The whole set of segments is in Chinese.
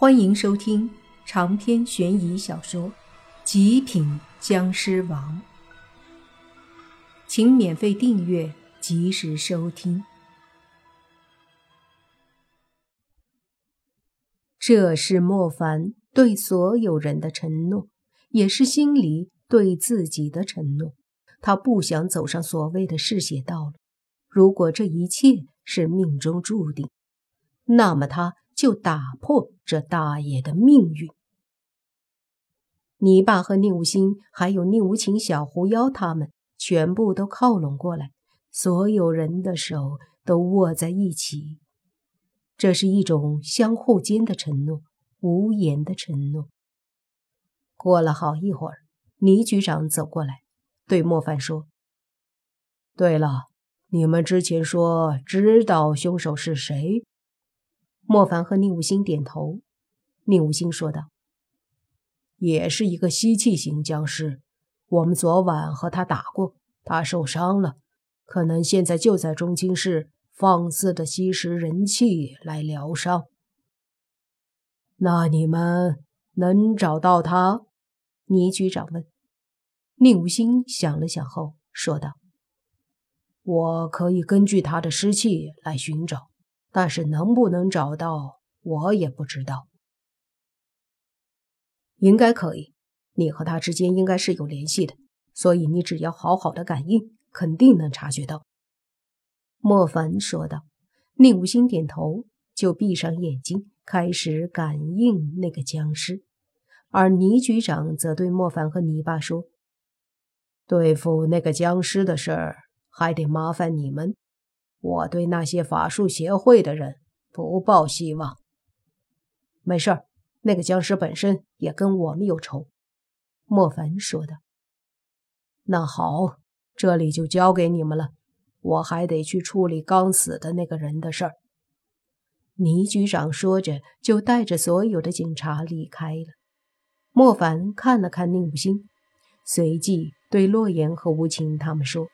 欢迎收听长篇悬疑小说《极品僵尸王》，请免费订阅，及时收听。这是莫凡对所有人的承诺，也是心里对自己的承诺。他不想走上所谓的嗜血道路。如果这一切是命中注定，那么他。就打破这大爷的命运。你爸和宁无心，还有宁无情、小狐妖，他们全部都靠拢过来，所有人的手都握在一起。这是一种相互间的承诺，无言的承诺。过了好一会儿，倪局长走过来，对莫凡说：“对了，你们之前说知道凶手是谁？”莫凡和宁武星点头。宁武星说道：“也是一个吸气型僵尸，我们昨晚和他打过，他受伤了，可能现在就在中青市放肆的吸食人气来疗伤。那你们能找到他？”倪局长问。宁武星想了想后说道：“我可以根据他的尸气来寻找。”但是能不能找到，我也不知道。应该可以，你和他之间应该是有联系的，所以你只要好好的感应，肯定能察觉到。”莫凡说道。宁无心点头，就闭上眼睛，开始感应那个僵尸。而倪局长则对莫凡和泥巴说：“对付那个僵尸的事儿，还得麻烦你们。”我对那些法术协会的人不抱希望。没事儿，那个僵尸本身也跟我们有仇。”莫凡说道。“那好，这里就交给你们了。我还得去处理刚死的那个人的事儿。”倪局长说着，就带着所有的警察离开了。莫凡看了看宁武星，随即对洛言和吴情他们说：“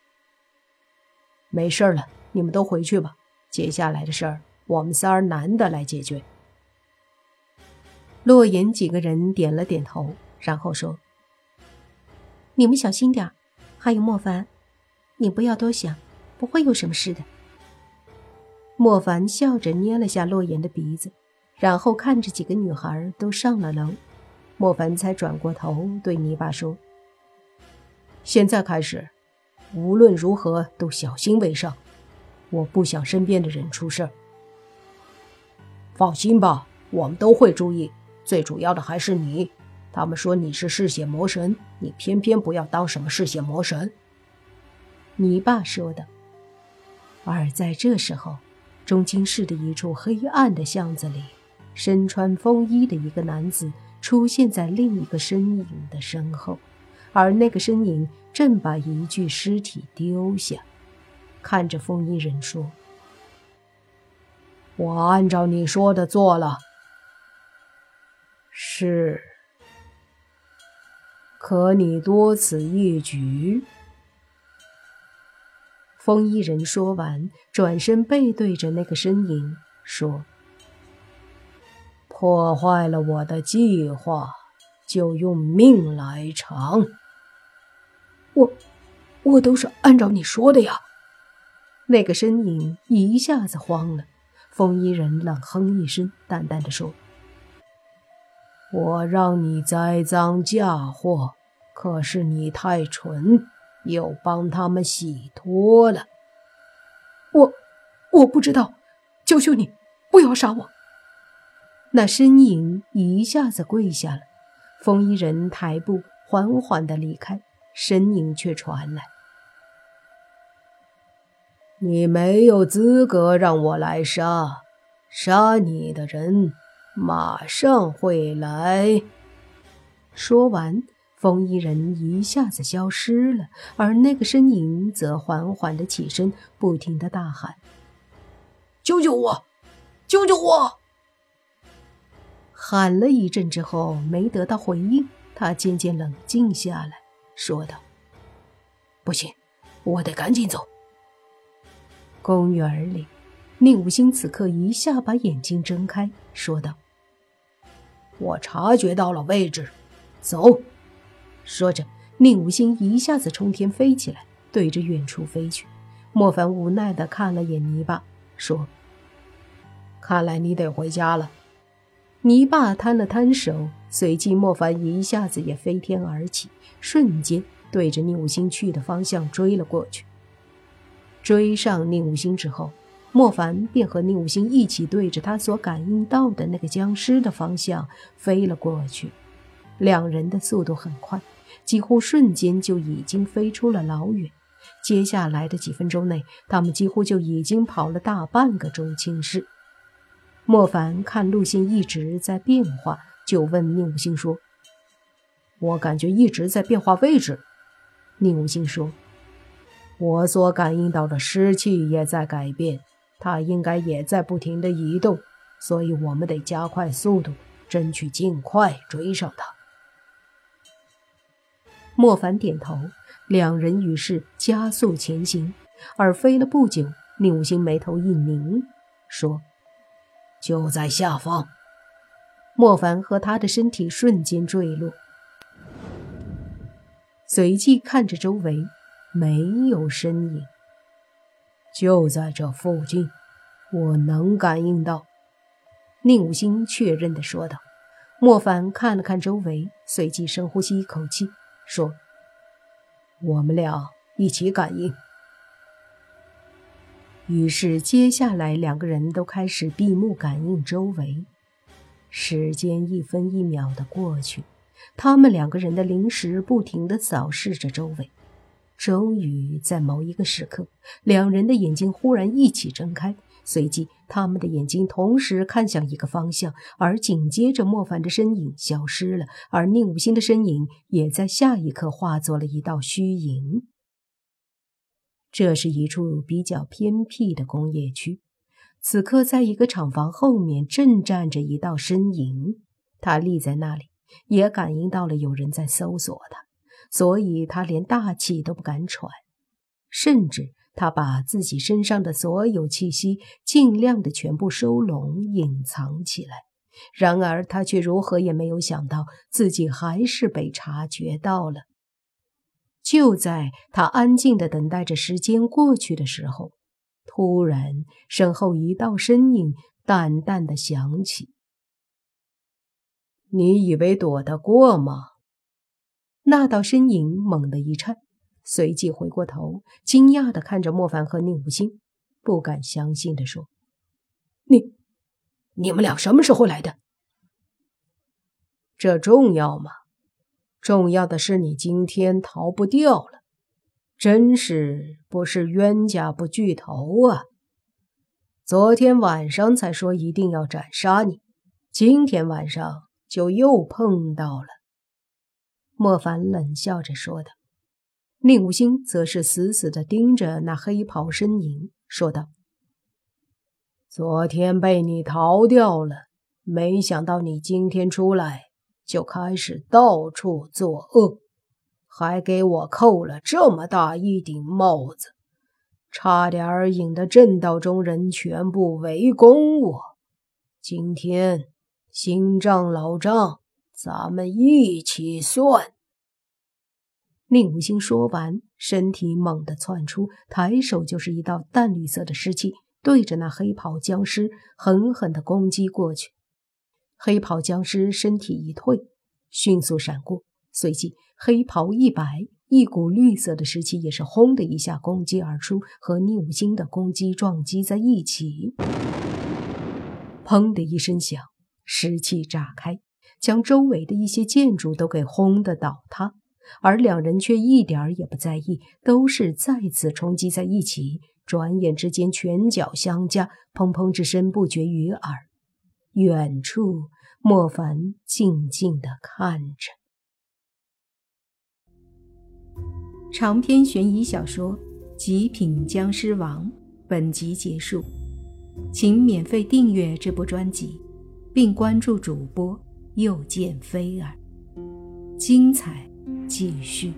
没事了。”你们都回去吧，接下来的事儿我们仨儿男的来解决。洛言几个人点了点头，然后说：“你们小心点还有莫凡，你不要多想，不会有什么事的。”莫凡笑着捏了下洛言的鼻子，然后看着几个女孩都上了楼，莫凡才转过头对泥巴说：“现在开始，无论如何都小心为上。”我不想身边的人出事儿。放心吧，我们都会注意。最主要的还是你。他们说你是嗜血魔神，你偏偏不要当什么嗜血魔神。你爸说的。而在这时候，中京市的一处黑暗的巷子里，身穿风衣的一个男子出现在另一个身影的身后，而那个身影正把一具尸体丢下。看着风衣人说：“我按照你说的做了。”是。可你多此一举。”风衣人说完，转身背对着那个身影说：“破坏了我的计划，就用命来偿。”我，我都是按照你说的呀。那个身影一下子慌了，风衣人冷哼一声，淡淡的说：“我让你栽赃嫁祸，可是你太蠢，又帮他们洗脱了。我，我不知道，求求你不要杀我。”那身影一下子跪下了，风衣人抬步缓缓的离开，身影却传来。你没有资格让我来杀，杀你的人马上会来。说完，风衣人一下子消失了，而那个身影则缓缓的起身，不停的大喊：“救救我！救救我！”喊了一阵之后，没得到回应，他渐渐冷静下来，说道：“不行，我得赶紧走。”公园里，宁武星此刻一下把眼睛睁开，说道：“我察觉到了位置，走。说着，宁武星一下子冲天飞起来，对着远处飞去。莫凡无奈地看了眼泥巴，说：“看来你得回家了。”泥巴摊了摊手，随即莫凡一下子也飞天而起，瞬间对着宁武星去的方向追了过去。追上宁无心之后，莫凡便和宁无心一起对着他所感应到的那个僵尸的方向飞了过去。两人的速度很快，几乎瞬间就已经飞出了老远。接下来的几分钟内，他们几乎就已经跑了大半个中青市。莫凡看路线一直在变化，就问宁无心说：“我感觉一直在变化位置。”宁无心说：“我所感应到的湿气也在改变，它应该也在不停的移动，所以我们得加快速度，争取尽快追上它。”莫凡点头。两人于是加速前行，而飞了不久，宁无心眉头一拧，说：“就在下方。”莫凡和他的身体瞬间坠落，随即看着周围，没有身影。就在这附近，我能感应到。”宁无心确认的说道。莫凡看了看周围，随即深呼吸一口气，说。我们俩一起感应。于是，接下来两个人都开始闭目感应周围。时间一分一秒的过去，他们两个人的灵识不停的扫视着周围。终于，在某一个时刻，两人的眼睛忽然一起睁开。随即，他们的眼睛同时看向一个方向，而紧接着，莫凡的身影消失了，而宁武星的身影也在下一刻化作了一道虚影。这是一处比较偏僻的工业区，此刻，在一个厂房后面正站着一道身影，他立在那里，也感应到了有人在搜索他，所以他连大气都不敢喘，甚至。他把自己身上的所有气息尽量的全部收拢、隐藏起来。然而，他却如何也没有想到，自己还是被察觉到了。就在他安静的等待着时间过去的时候，突然，身后一道身影淡淡的响起：“你以为躲得过吗？”那道身影猛地一颤。随即回过头，惊讶的看着莫凡和宁无心，不敢相信的说：“你，你们俩什么时候来的？这重要吗？重要的是你今天逃不掉了，真是不是冤家不聚头啊！昨天晚上才说一定要斩杀你，今天晚上就又碰到了。”莫凡冷笑着说道。宁无心则是死死地盯着那黑袍身影，说道：“昨天被你逃掉了，没想到你今天出来就开始到处作恶，还给我扣了这么大一顶帽子，差点引得正道中人全部围攻我。今天新账老账，咱们一起算。”宁无心说完，身体猛地窜出，抬手就是一道淡绿色的湿气，对着那黑袍僵尸狠狠地攻击过去。黑袍僵尸身体一退，迅速闪过，随即黑袍一摆，一股绿色的湿气也是轰的一下攻击而出，和宁无心的攻击撞击在一起。砰的一声响，湿气炸开，将周围的一些建筑都给轰得倒塌。而两人却一点儿也不在意，都是再次冲击在一起。转眼之间，拳脚相加，砰砰之声不绝于耳。远处，莫凡静静的看着。长篇悬疑小说《极品僵尸王》本集结束，请免费订阅这部专辑，并关注主播又见飞儿，精彩。继续。